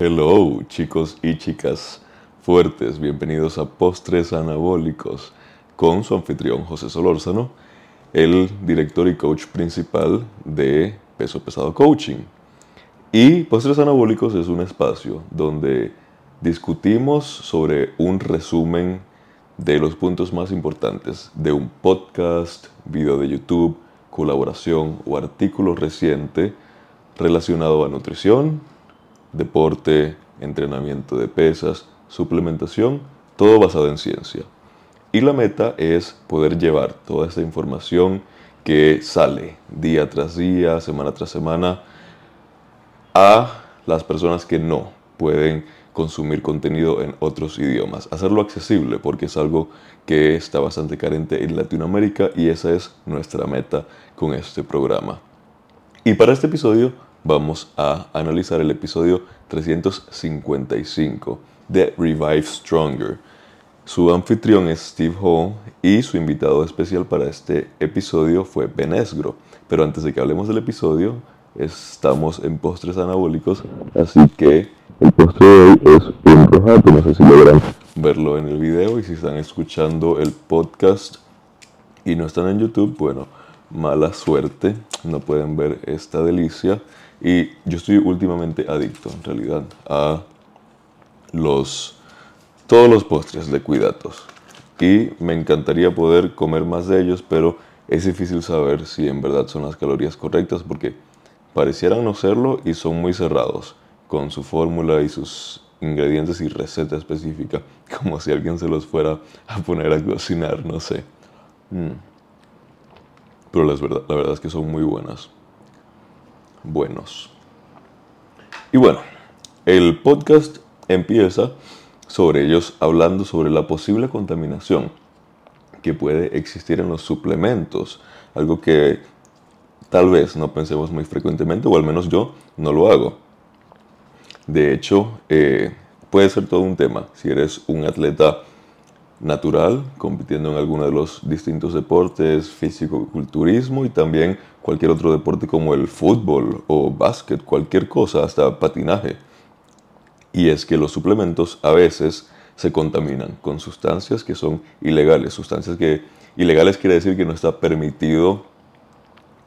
Hello, chicos y chicas fuertes, bienvenidos a Postres Anabólicos con su anfitrión José Solórzano, el director y coach principal de Peso Pesado Coaching. Y Postres Anabólicos es un espacio donde discutimos sobre un resumen de los puntos más importantes de un podcast, video de YouTube, colaboración o artículo reciente relacionado a nutrición, deporte, entrenamiento de pesas, suplementación, todo basado en ciencia. Y la meta es poder llevar toda esta información que sale día tras día, semana tras semana, a las personas que no pueden consumir contenido en otros idiomas. Hacerlo accesible porque es algo que está bastante carente en Latinoamérica y esa es nuestra meta con este programa. Y para este episodio vamos a analizar el episodio 355 de Revive Stronger. Su anfitrión es Steve Hall y su invitado especial para este episodio fue Ben Esgro. Pero antes de que hablemos del episodio, estamos en postres anabólicos, así que el postre de hoy es un rojato, no sé si logran verlo en el video y si están escuchando el podcast y no están en YouTube, bueno, mala suerte, no pueden ver esta delicia. Y yo estoy últimamente adicto, en realidad, a los todos los postres de cuidados. Y me encantaría poder comer más de ellos, pero es difícil saber si en verdad son las calorías correctas porque parecieran no serlo y son muy cerrados con su fórmula y sus ingredientes y receta específica, como si alguien se los fuera a poner a cocinar, no sé. Mm. Pero la verdad, la verdad es que son muy buenas. Buenos. Y bueno, el podcast empieza sobre ellos hablando sobre la posible contaminación que puede existir en los suplementos, algo que tal vez no pensemos muy frecuentemente, o al menos yo no lo hago. De hecho, eh, puede ser todo un tema. Si eres un atleta natural, compitiendo en alguno de los distintos deportes, físico-culturismo y también cualquier otro deporte como el fútbol o básquet, cualquier cosa, hasta patinaje. Y es que los suplementos a veces se contaminan con sustancias que son ilegales. Sustancias que ilegales quiere decir que no está permitido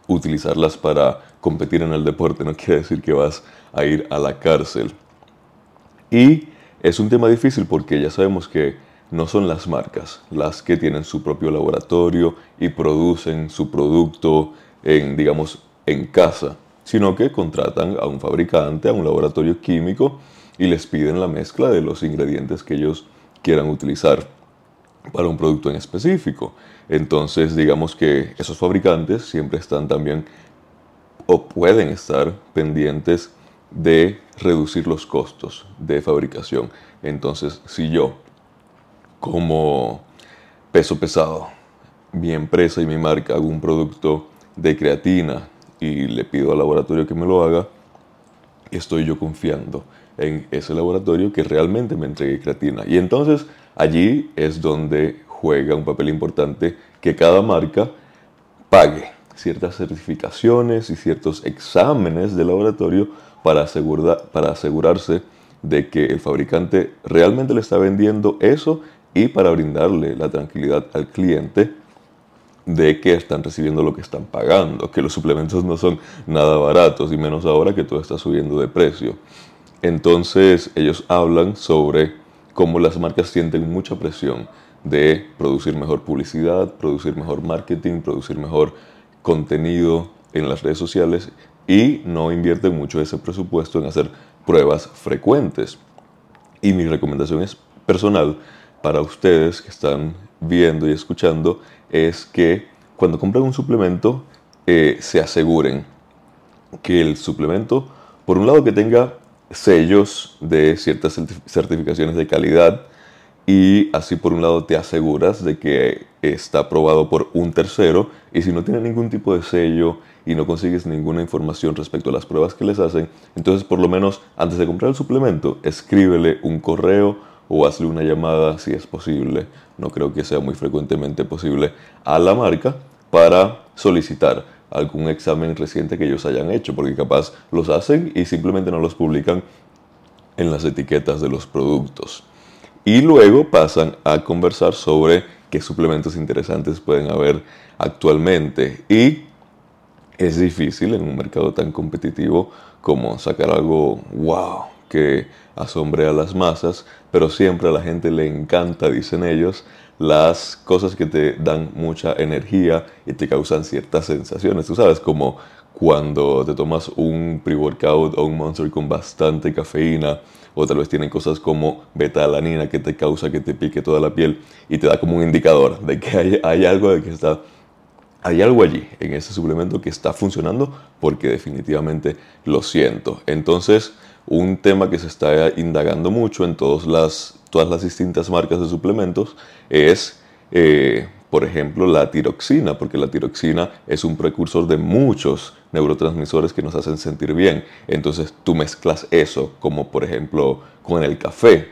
utilizarlas para competir en el deporte, no quiere decir que vas a ir a la cárcel. Y es un tema difícil porque ya sabemos que no son las marcas las que tienen su propio laboratorio y producen su producto en, digamos, en casa, sino que contratan a un fabricante, a un laboratorio químico y les piden la mezcla de los ingredientes que ellos quieran utilizar para un producto en específico. Entonces, digamos que esos fabricantes siempre están también o pueden estar pendientes de reducir los costos de fabricación. Entonces, si yo como peso pesado, mi empresa y mi marca hago un producto de creatina y le pido al laboratorio que me lo haga, estoy yo confiando en ese laboratorio que realmente me entregue creatina. Y entonces allí es donde juega un papel importante que cada marca pague ciertas certificaciones y ciertos exámenes de laboratorio para, asegurar, para asegurarse de que el fabricante realmente le está vendiendo eso y para brindarle la tranquilidad al cliente de que están recibiendo lo que están pagando, que los suplementos no son nada baratos y menos ahora que todo está subiendo de precio. Entonces ellos hablan sobre cómo las marcas sienten mucha presión de producir mejor publicidad, producir mejor marketing, producir mejor contenido en las redes sociales y no invierten mucho ese presupuesto en hacer pruebas frecuentes. Y mi recomendación es personal para ustedes que están viendo y escuchando es que cuando compren un suplemento eh, se aseguren que el suplemento, por un lado, que tenga sellos de ciertas certificaciones de calidad y así por un lado te aseguras de que está aprobado por un tercero y si no tiene ningún tipo de sello y no consigues ninguna información respecto a las pruebas que les hacen, entonces por lo menos antes de comprar el suplemento escríbele un correo o hazle una llamada si es posible, no creo que sea muy frecuentemente posible, a la marca para solicitar algún examen reciente que ellos hayan hecho, porque capaz los hacen y simplemente no los publican en las etiquetas de los productos. Y luego pasan a conversar sobre qué suplementos interesantes pueden haber actualmente. Y es difícil en un mercado tan competitivo como sacar algo wow que asombre a las masas, pero siempre a la gente le encanta, dicen ellos, las cosas que te dan mucha energía y te causan ciertas sensaciones. Tú sabes, como cuando te tomas un pre-workout o un monster con bastante cafeína, o tal vez tienen cosas como beta-alanina que te causa que te pique toda la piel y te da como un indicador de que hay, hay algo de que está hay algo allí en ese suplemento que está funcionando porque definitivamente lo siento. Entonces, un tema que se está indagando mucho en todas las, todas las distintas marcas de suplementos es eh, por ejemplo, la tiroxina, porque la tiroxina es un precursor de muchos neurotransmisores que nos hacen sentir bien. Entonces tú mezclas eso, como por ejemplo con el café,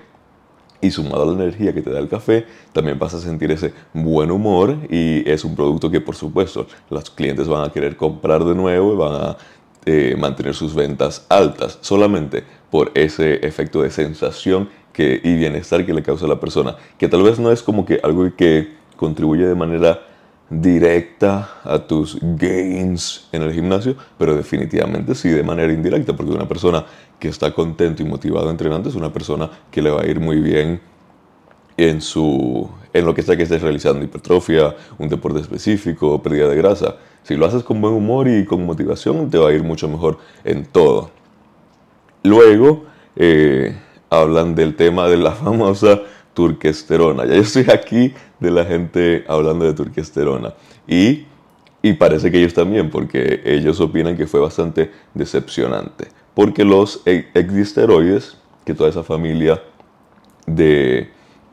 y sumado a la energía que te da el café, también vas a sentir ese buen humor y es un producto que por supuesto los clientes van a querer comprar de nuevo y van a eh, mantener sus ventas altas solamente por ese efecto de sensación que, y bienestar que le causa a la persona, que tal vez no es como que algo que contribuye de manera directa a tus gains en el gimnasio, pero definitivamente sí de manera indirecta, porque una persona que está contento y motivado entrenando es una persona que le va a ir muy bien en, su, en lo que sea que estés realizando, hipertrofia, un deporte específico, pérdida de grasa. Si lo haces con buen humor y con motivación, te va a ir mucho mejor en todo. Luego, eh, hablan del tema de la famosa turquesterona. Ya yo estoy aquí de la gente hablando de turquesterona. Y, y parece que ellos también, porque ellos opinan que fue bastante decepcionante. Porque los ecdisteroides, que toda esa familia de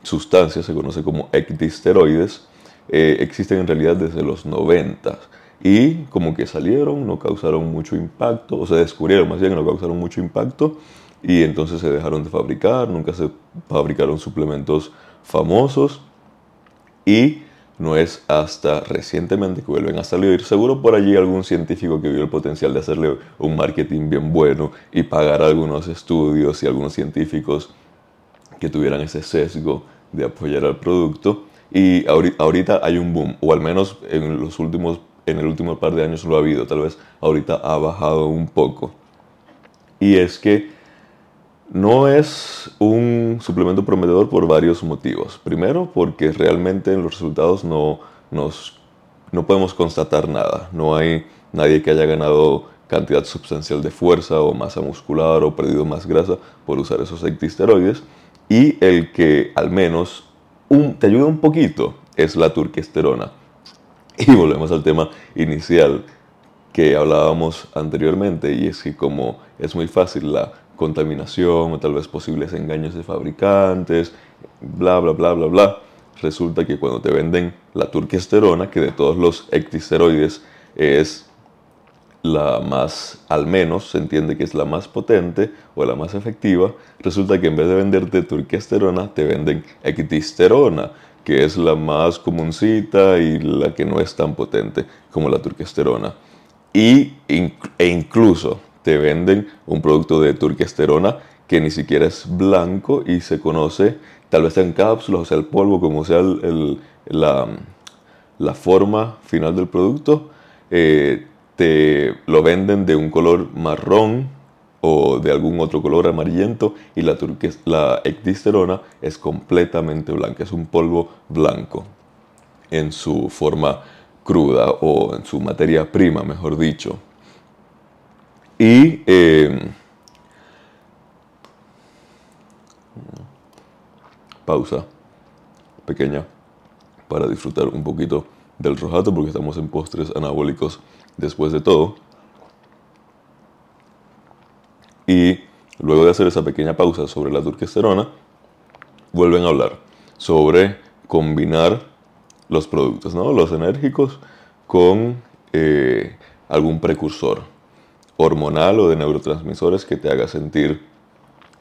sustancias se conoce como ecdisteroides, eh, existen en realidad desde los 90 y como que salieron, no causaron mucho impacto, o se descubrieron más bien que no causaron mucho impacto y entonces se dejaron de fabricar, nunca se fabricaron suplementos famosos y no es hasta recientemente que vuelven a salir. Seguro por allí algún científico que vio el potencial de hacerle un marketing bien bueno y pagar algunos estudios y algunos científicos que tuvieran ese sesgo de apoyar al producto. Y ahorita hay un boom, o al menos en los últimos en el último par de años lo ha habido, tal vez ahorita ha bajado un poco. Y es que no es un suplemento prometedor por varios motivos. Primero, porque realmente en los resultados no, nos, no podemos constatar nada. No hay nadie que haya ganado cantidad sustancial de fuerza o masa muscular o perdido más grasa por usar esos ectisteroides. Y el que al menos te ayuda un poquito es la turquesterona. Y volvemos al tema inicial que hablábamos anteriormente y es que como es muy fácil la contaminación o tal vez posibles engaños de fabricantes, bla, bla, bla, bla, bla. Resulta que cuando te venden la turquesterona, que de todos los ectisteroides es la más, al menos se entiende que es la más potente o la más efectiva, resulta que en vez de venderte turquesterona, te venden ectisterona, que es la más comuncita y la que no es tan potente como la turquesterona. Y, e incluso te venden un producto de turquesterona que ni siquiera es blanco y se conoce, tal vez en cápsulas, o sea, el polvo, como sea la, la, forma final del producto, eh, te lo venden de un color marrón o de algún otro color amarillento y la, la ecdisterona es completamente blanca, es un polvo blanco en su forma cruda o en su materia prima, mejor dicho. Y em, pausa pequeña para disfrutar un poquito del rojato porque estamos en postres anabólicos después de todo. Y luego de hacer esa pequeña pausa sobre la turquesterona, vuelven a hablar sobre combinar los productos, ¿no? los enérgicos, con eh, algún precursor hormonal o de neurotransmisores que te haga sentir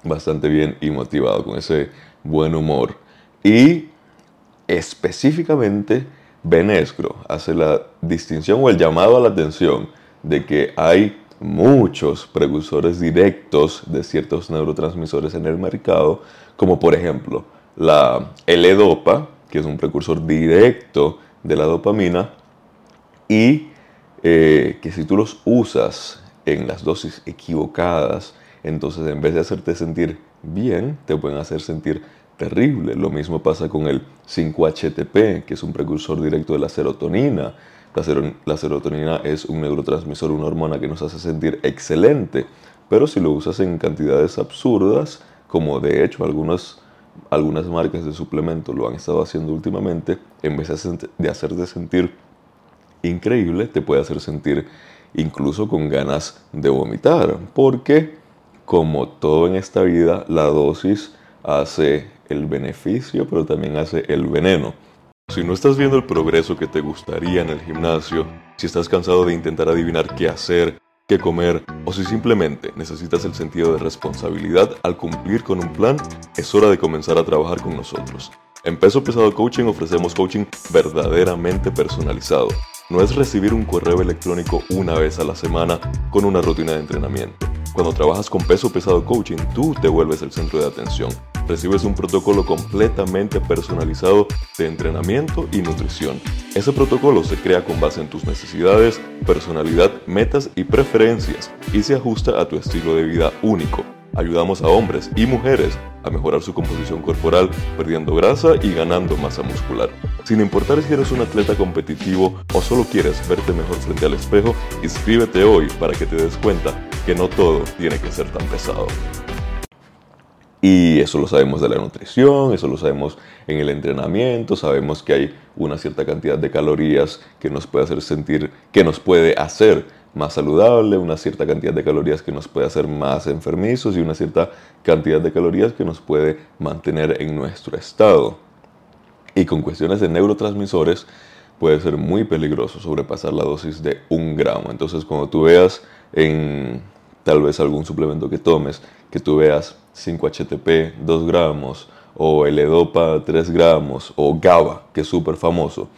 bastante bien y motivado con ese buen humor. Y específicamente Benescro hace la distinción o el llamado a la atención de que hay muchos precursores directos de ciertos neurotransmisores en el mercado, como por ejemplo la L-Dopa, que es un precursor directo de la dopamina, y eh, que si tú los usas en las dosis equivocadas, entonces en vez de hacerte sentir bien, te pueden hacer sentir terrible. Lo mismo pasa con el 5-HTP, que es un precursor directo de la serotonina. La, serotonina es un neurotransmisor, una hormona que nos hace sentir excelente, pero si lo usas en cantidades absurdas, como de hecho algunas, algunas marcas de suplemento lo han estado haciendo últimamente, en vez de hacerte sentir increíble, te puede hacer sentir incluso con ganas de vomitar, porque como todo en esta vida, la dosis hace el beneficio, pero también hace el veneno. Si no estás viendo el progreso que te gustaría en el gimnasio, si estás cansado de intentar adivinar qué hacer, qué comer, o si simplemente necesitas el sentido de responsabilidad al cumplir con un plan, es hora de comenzar a trabajar con nosotros. En Peso Pesado Coaching ofrecemos coaching verdaderamente personalizado. No es recibir un correo electrónico una vez a la semana con una rutina de entrenamiento. Cuando trabajas con Peso Pesado Coaching, tú te vuelves el centro de atención recibes un protocolo completamente personalizado de entrenamiento y nutrición. Ese protocolo se crea con base en tus necesidades, personalidad, metas y preferencias y se ajusta a tu estilo de vida único. Ayudamos a hombres y mujeres a mejorar su composición corporal, perdiendo grasa y ganando masa muscular. Sin importar si eres un atleta competitivo o solo quieres verte mejor frente al espejo, inscríbete hoy para que te des cuenta que no todo tiene que ser tan pesado. Y eso lo sabemos de la nutrición, eso lo sabemos en el entrenamiento, sabemos que hay una cierta cantidad de calorías que nos puede hacer sentir, que nos puede hacer más saludable, una cierta cantidad de calorías que nos puede hacer más enfermizos y una cierta cantidad de calorías que nos puede mantener en nuestro estado. Y con cuestiones de neurotransmisores puede ser muy peligroso sobrepasar la dosis de un gramo. Entonces cuando tú veas en tal vez algún suplemento que tomes, que tú veas 5-HTP 2 gramos, o L-Dopa 3 gramos, o GABA, que es súper famoso,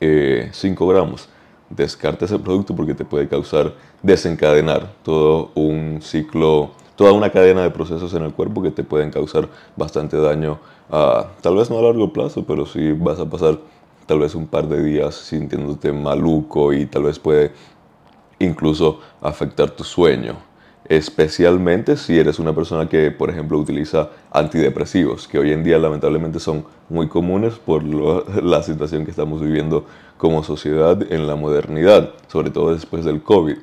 5 eh, gramos, descarte ese producto porque te puede causar desencadenar todo un ciclo, toda una cadena de procesos en el cuerpo que te pueden causar bastante daño, tal vez no a largo plazo, pero sí vas a pasar tal vez un par de días sintiéndote maluco y tal vez puede incluso afectar tu sueño. Especialmente si eres una persona que, por ejemplo, utiliza antidepresivos, que hoy en día lamentablemente son muy comunes por la situación que estamos viviendo como sociedad en la modernidad, sobre todo después del COVID.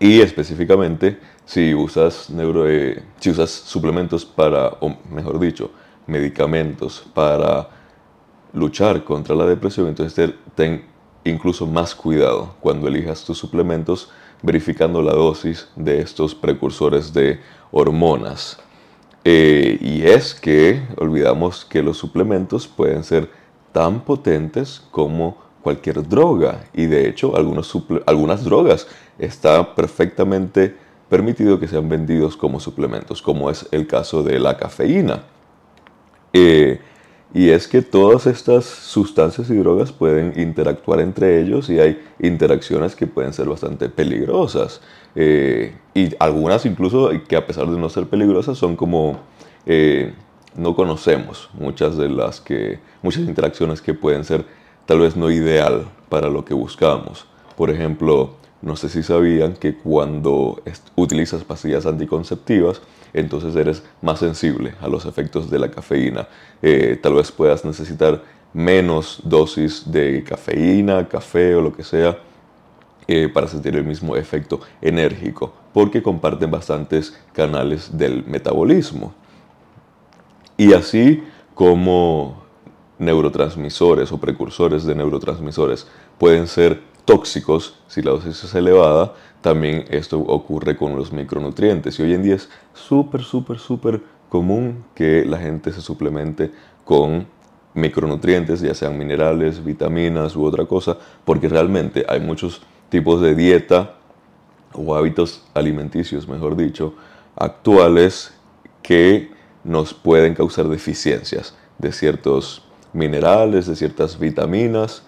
Y específicamente si usas, neuro, eh, si usas suplementos para, o mejor dicho, medicamentos para luchar contra la depresión, entonces ten incluso más cuidado cuando elijas tus suplementos verificando la dosis de estos precursores de hormonas. Eh, y es que olvidamos que los suplementos pueden ser tan potentes como cualquier droga y de hecho algunas drogas está perfectamente permitido que sean vendidos como suplementos, como es el caso de la cafeína. Eh, y es que todas estas sustancias y drogas pueden interactuar entre ellos y hay interacciones que pueden ser bastante peligrosas. Eh, y algunas incluso que a pesar de no ser peligrosas son como eh, no conocemos muchas de las que muchas interacciones que pueden ser tal vez no ideal para lo que buscamos. Por ejemplo, no sé si sabían que cuando utilizas pastillas anticonceptivas, entonces eres más sensible a los efectos de la cafeína. Eh, tal vez puedas necesitar menos dosis de cafeína, café o lo que sea eh, para sentir el mismo efecto enérgico, porque comparten bastantes canales del metabolismo. Y así como neurotransmisores o precursores de neurotransmisores pueden ser tóxicos si la dosis es elevada, también esto ocurre con los micronutrientes. Y hoy en día es súper, súper, súper común que la gente se suplemente con micronutrientes, ya sean minerales, vitaminas u otra cosa, porque realmente hay muchos tipos de dieta o hábitos alimenticios, mejor dicho, actuales que nos pueden causar deficiencias de ciertos minerales, de ciertas vitaminas,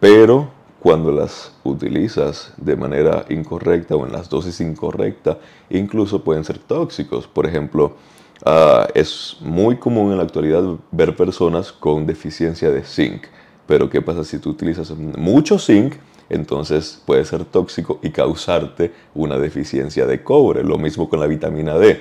pero cuando las utilizas de manera incorrecta o en las dosis incorrectas, incluso pueden ser tóxicos. Por ejemplo, ah, es muy común en la actualidad ver personas con deficiencia de zinc. Pero ¿qué pasa si tú utilizas mucho zinc? Entonces puede ser tóxico y causarte una deficiencia de cobre. Lo mismo con la vitamina D.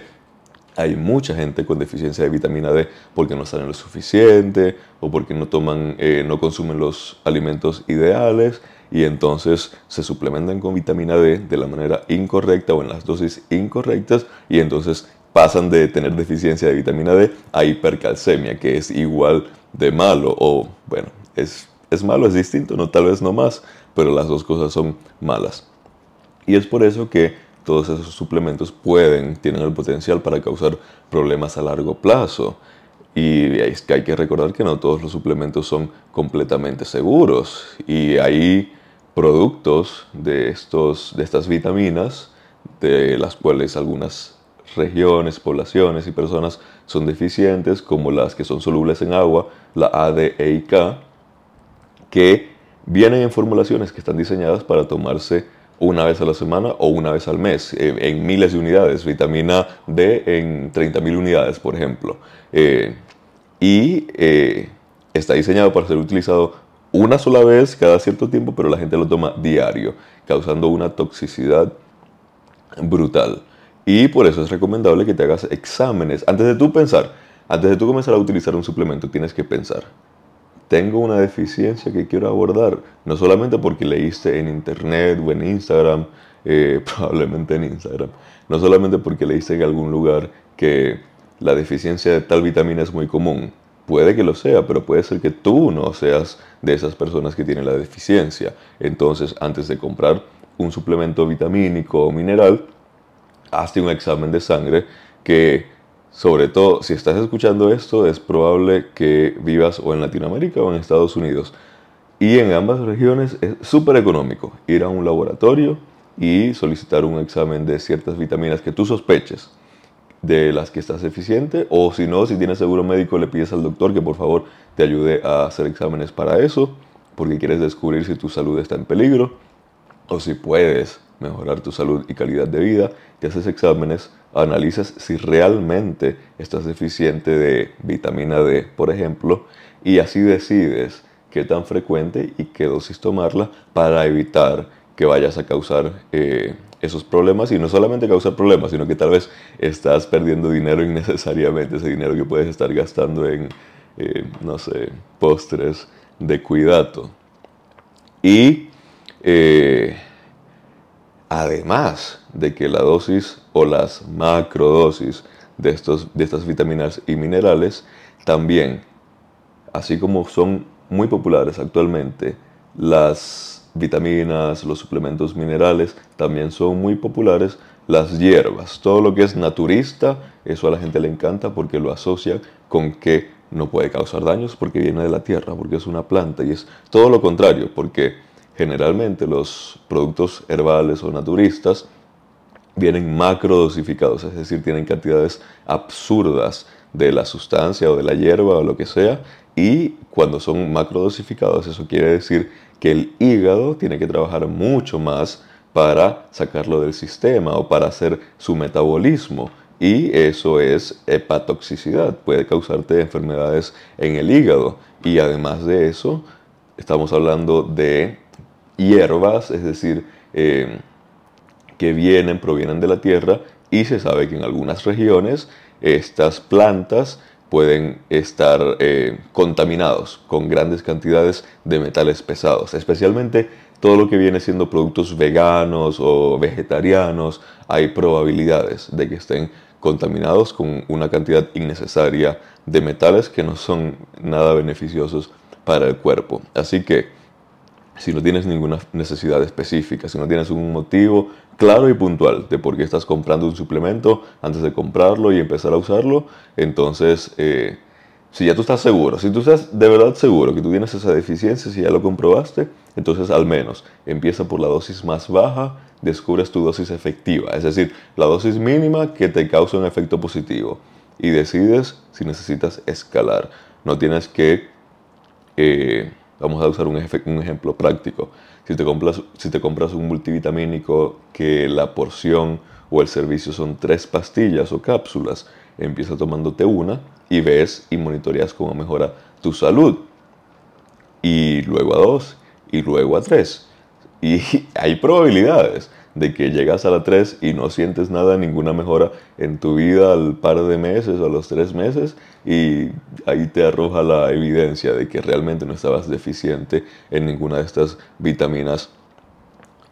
Hay mucha gente con deficiencia de vitamina D porque no salen lo suficiente o porque no toman, eh, no consumen los alimentos ideales y entonces se suplementan con vitamina D de la manera incorrecta o en las dosis incorrectas y entonces pasan de tener deficiencia de vitamina D a hipercalcemia, que es igual de malo o bueno, es, es malo, es distinto, no tal vez no más, pero las dos cosas son malas. Y es por eso que todos esos suplementos pueden, tienen el potencial para causar problemas a largo plazo. Y es que hay que recordar que no todos los suplementos son completamente seguros. Y hay productos de, estos, de estas vitaminas, de las cuales algunas regiones, poblaciones y personas son deficientes, como las que son solubles en agua, la A, D, E y K, que vienen en formulaciones que están diseñadas para tomarse una vez a la semana o una vez al mes, en miles de unidades, vitamina D en 30.000 unidades, por ejemplo. Eh, y eh, está diseñado para ser utilizado una sola vez cada cierto tiempo, pero la gente lo toma diario, causando una toxicidad brutal. Y por eso es recomendable que te hagas exámenes. Antes de tú pensar, antes de tú comenzar a utilizar un suplemento, tienes que pensar, tengo una deficiencia que quiero abordar, no solamente porque leíste en internet o en Instagram, eh, probablemente en Instagram, no solamente porque leíste en algún lugar que la deficiencia de tal vitamina es muy común, Puede que lo sea, pero puede ser que tú no seas de esas personas que tienen la deficiencia. Entonces, antes de comprar un suplemento vitamínico o mineral, hazte un examen de sangre que, sobre todo, si estás escuchando esto, es probable que vivas o en Latinoamérica o en Estados Unidos. Y en ambas regiones es súper económico ir a un laboratorio y solicitar un examen de ciertas vitaminas que tú sospeches de las que estás eficiente o si no, si tienes seguro médico le pides al doctor que por favor te ayude a hacer exámenes para eso porque quieres descubrir si tu salud está en peligro o si puedes mejorar tu salud y calidad de vida, te haces exámenes, analizas si realmente estás deficiente de vitamina D, por ejemplo, y así decides qué tan frecuente y qué dosis tomarla para evitar que vayas a causar eh, esos problemas y no solamente causar problemas, sino que tal vez estás perdiendo dinero innecesariamente, ese dinero que puedes estar gastando en, eh, no sé, postres de cuidado. Y eh, además de que la dosis o las macrodosis de, estos, de estas vitaminas y minerales, también, así como son muy populares actualmente, las vitaminas, los suplementos minerales, también son muy populares las hierbas. Todo lo que es naturista, eso a la gente le encanta porque lo asocia con que no puede causar daños porque viene de la tierra, porque es una planta y es todo lo contrario, porque generalmente los productos herbales o naturistas vienen macro dosificados, es decir, tienen cantidades absurdas de la sustancia o de la hierba o lo que sea, y cuando son macro dosificados, eso quiere decir que el hígado tiene que trabajar mucho más para sacarlo del sistema o para hacer su metabolismo. Y eso es hepatoxicidad, puede causarte enfermedades en el hígado. Y además de eso, estamos hablando de hierbas, es decir, eh, que vienen, provienen de la tierra y se sabe que en algunas regiones estas plantas pueden estar eh, contaminados con grandes cantidades de metales pesados, especialmente todo lo que viene siendo productos veganos o vegetarianos, hay probabilidades de que estén contaminados con una cantidad innecesaria de metales que no son nada beneficiosos para el cuerpo. Así que si no tienes ninguna necesidad específica, si no tienes un motivo claro y puntual de por qué estás comprando un suplemento antes de comprarlo y empezar a usarlo, entonces, eh, si ya tú estás seguro, si tú estás de verdad seguro que tú tienes esa deficiencia, si ya lo comprobaste, entonces al menos empieza por la dosis más baja, descubres tu dosis efectiva, es decir, la dosis mínima que te causa un efecto positivo y decides si necesitas escalar. No tienes que... Eh, Vamos a usar un, ejemplo práctico. Si te compras, si te compras un multivitamínico que la porción o el servicio son tres pastillas o cápsulas, empieza tomándote una y ves y monitoreas cómo mejora tu salud. Y luego a dos y luego a tres. Y hay probabilidades de que llegas a la 3 y no sientes nada, ninguna mejora en tu vida al par de meses o a los tres meses y ahí te arroja la evidencia de que realmente no estabas deficiente en ninguna de estas vitaminas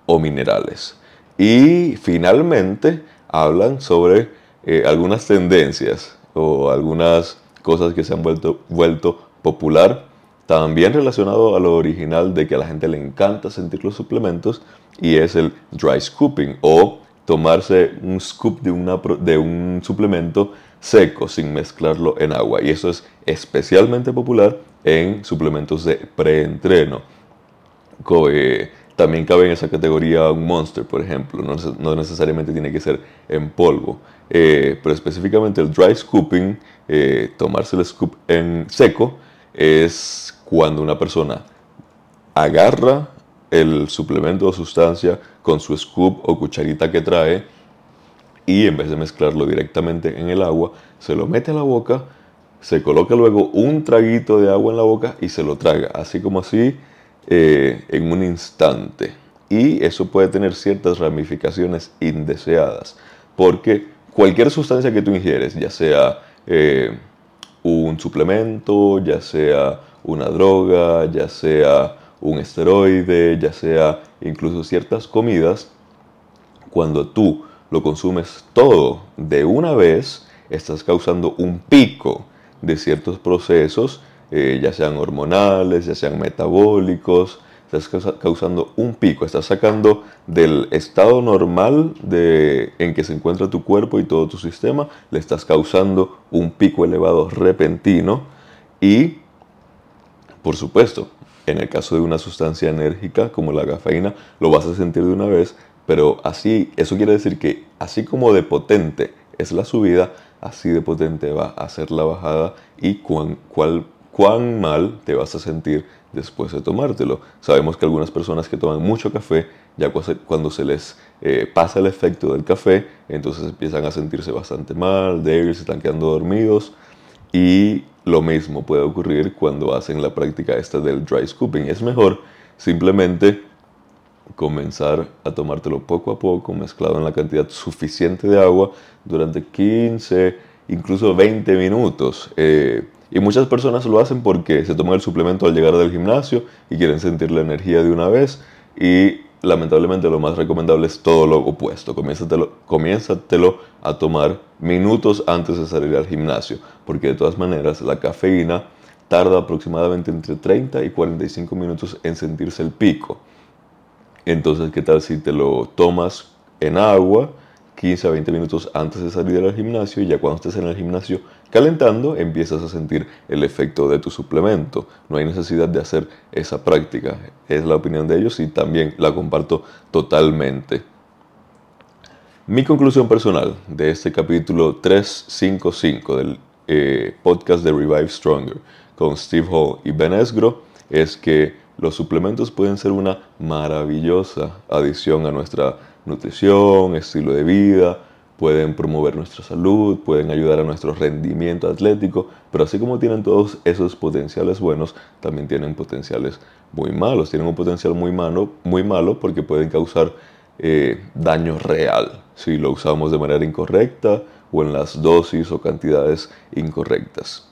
o minerales. Y finalmente hablan sobre eh, algunas tendencias o algunas cosas que se han vuelto, vuelto popular también relacionado a lo original de que a la gente le encanta sentir los suplementos y es el dry scooping o tomarse un scoop de, un suplemento seco sin mezclarlo en agua. Y eso es especialmente popular en suplementos de preentreno. Eh, también cabe en esa categoría un monster, por ejemplo. No, necesariamente tiene que ser en polvo. Eh, pero específicamente el dry scooping, eh, tomarse el scoop en seco, es cuando una persona agarra el suplemento o sustancia con su scoop o cucharita que trae y en vez de mezclarlo directamente en el agua, se lo mete a la boca, se coloca luego un traguito de agua en la boca y se lo traga, así como así eh, en un instante. Y eso puede tener ciertas ramificaciones indeseadas, porque cualquier sustancia que tú ingieres, ya sea eh, un suplemento, ya sea una droga, ya sea un esteroide, ya sea incluso ciertas comidas, cuando tú lo consumes todo de una vez, estás causando un pico de ciertos procesos, eh, ya sean hormonales, ya sean metabólicos, estás causando un pico, estás sacando del estado normal en que se encuentra tu cuerpo y todo tu sistema, le estás causando un pico elevado repentino y por supuesto, en el caso de una sustancia enérgica como la cafeína, lo vas a sentir de una vez, pero así, eso quiere decir que así como de potente es la subida, así de potente va a ser la bajada y cuán, cuán mal te vas a sentir después de tomártelo. Sabemos que algunas personas que toman mucho café, ya cuando se les eh, pasa el efecto del café, entonces empiezan a sentirse bastante mal, débiles, se están quedando dormidos y lo mismo puede ocurrir cuando hacen la práctica esta del dry scooping. Es mejor simplemente comenzar a tomártelo poco a poco, mezclado en la cantidad suficiente de agua durante 15, incluso 20 minutos. Eh, y muchas personas lo hacen porque se toman el suplemento al llegar del gimnasio y quieren sentir la energía de una vez. Y lamentablemente lo más recomendable es todo lo opuesto. Comiénzatelo, comiénzatelo a tomar minutos antes de salir al gimnasio, porque de todas maneras la cafeína tarda aproximadamente entre 30 y 45 minutos en sentirse el pico. Entonces, ¿qué tal si te lo tomas en agua 15 a 20 minutos antes de salir al gimnasio y ya cuando estés en el gimnasio calentando empiezas a sentir el efecto de tu suplemento. No hay necesidad de hacer esa práctica. Es la opinión de ellos y también la comparto totalmente. Mi conclusión personal de este capítulo 355 del eh, podcast de Revive Stronger con Steve Hall y Ben Esgro es que los suplementos pueden ser una maravillosa adición a nuestra nutrición, estilo de vida, pueden promover nuestra salud, pueden ayudar a nuestro rendimiento atlético, pero así como tienen todos esos potenciales buenos, también tienen potenciales muy malos. Tienen un potencial muy malo, muy malo porque pueden causar eh, daño real si lo usamos de manera incorrecta o en las dosis o cantidades incorrectas.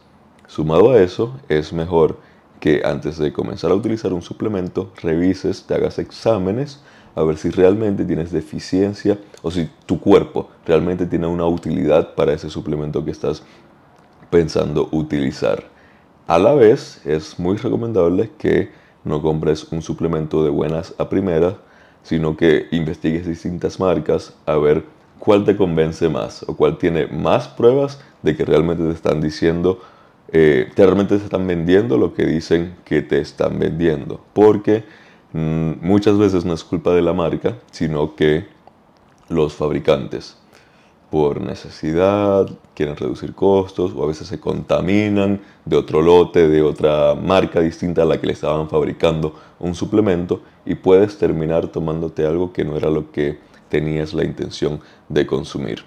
Sumado a eso, es mejor que antes de comenzar a utilizar un suplemento, revises, te hagas exámenes, a ver si realmente tienes deficiencia o si tu cuerpo realmente tiene una utilidad para ese suplemento que estás pensando utilizar. A la vez, es muy recomendable que no compres un suplemento de buenas a primeras, sino que investigues distintas marcas a ver cuál te convence más o cuál tiene más pruebas de que realmente te están diciendo, eh, realmente te están vendiendo lo que dicen que te están vendiendo. Porque muchas veces no es culpa de la marca, sino que los fabricantes por necesidad, quieren reducir costos o a veces se contaminan de otro lote, de otra marca distinta a la que le estaban fabricando un suplemento y puedes terminar tomándote algo que no era lo que tenías la intención de consumir.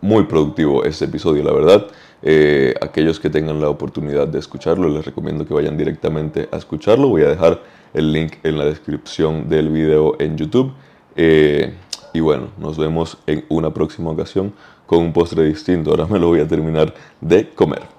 Muy productivo este episodio, la verdad. Eh, aquellos que tengan la oportunidad de escucharlo, les recomiendo que vayan directamente a escucharlo. Voy a dejar el link en la descripción del video en YouTube. Eh, y bueno, nos vemos en una próxima ocasión con un postre distinto. Ahora me lo voy a terminar de comer.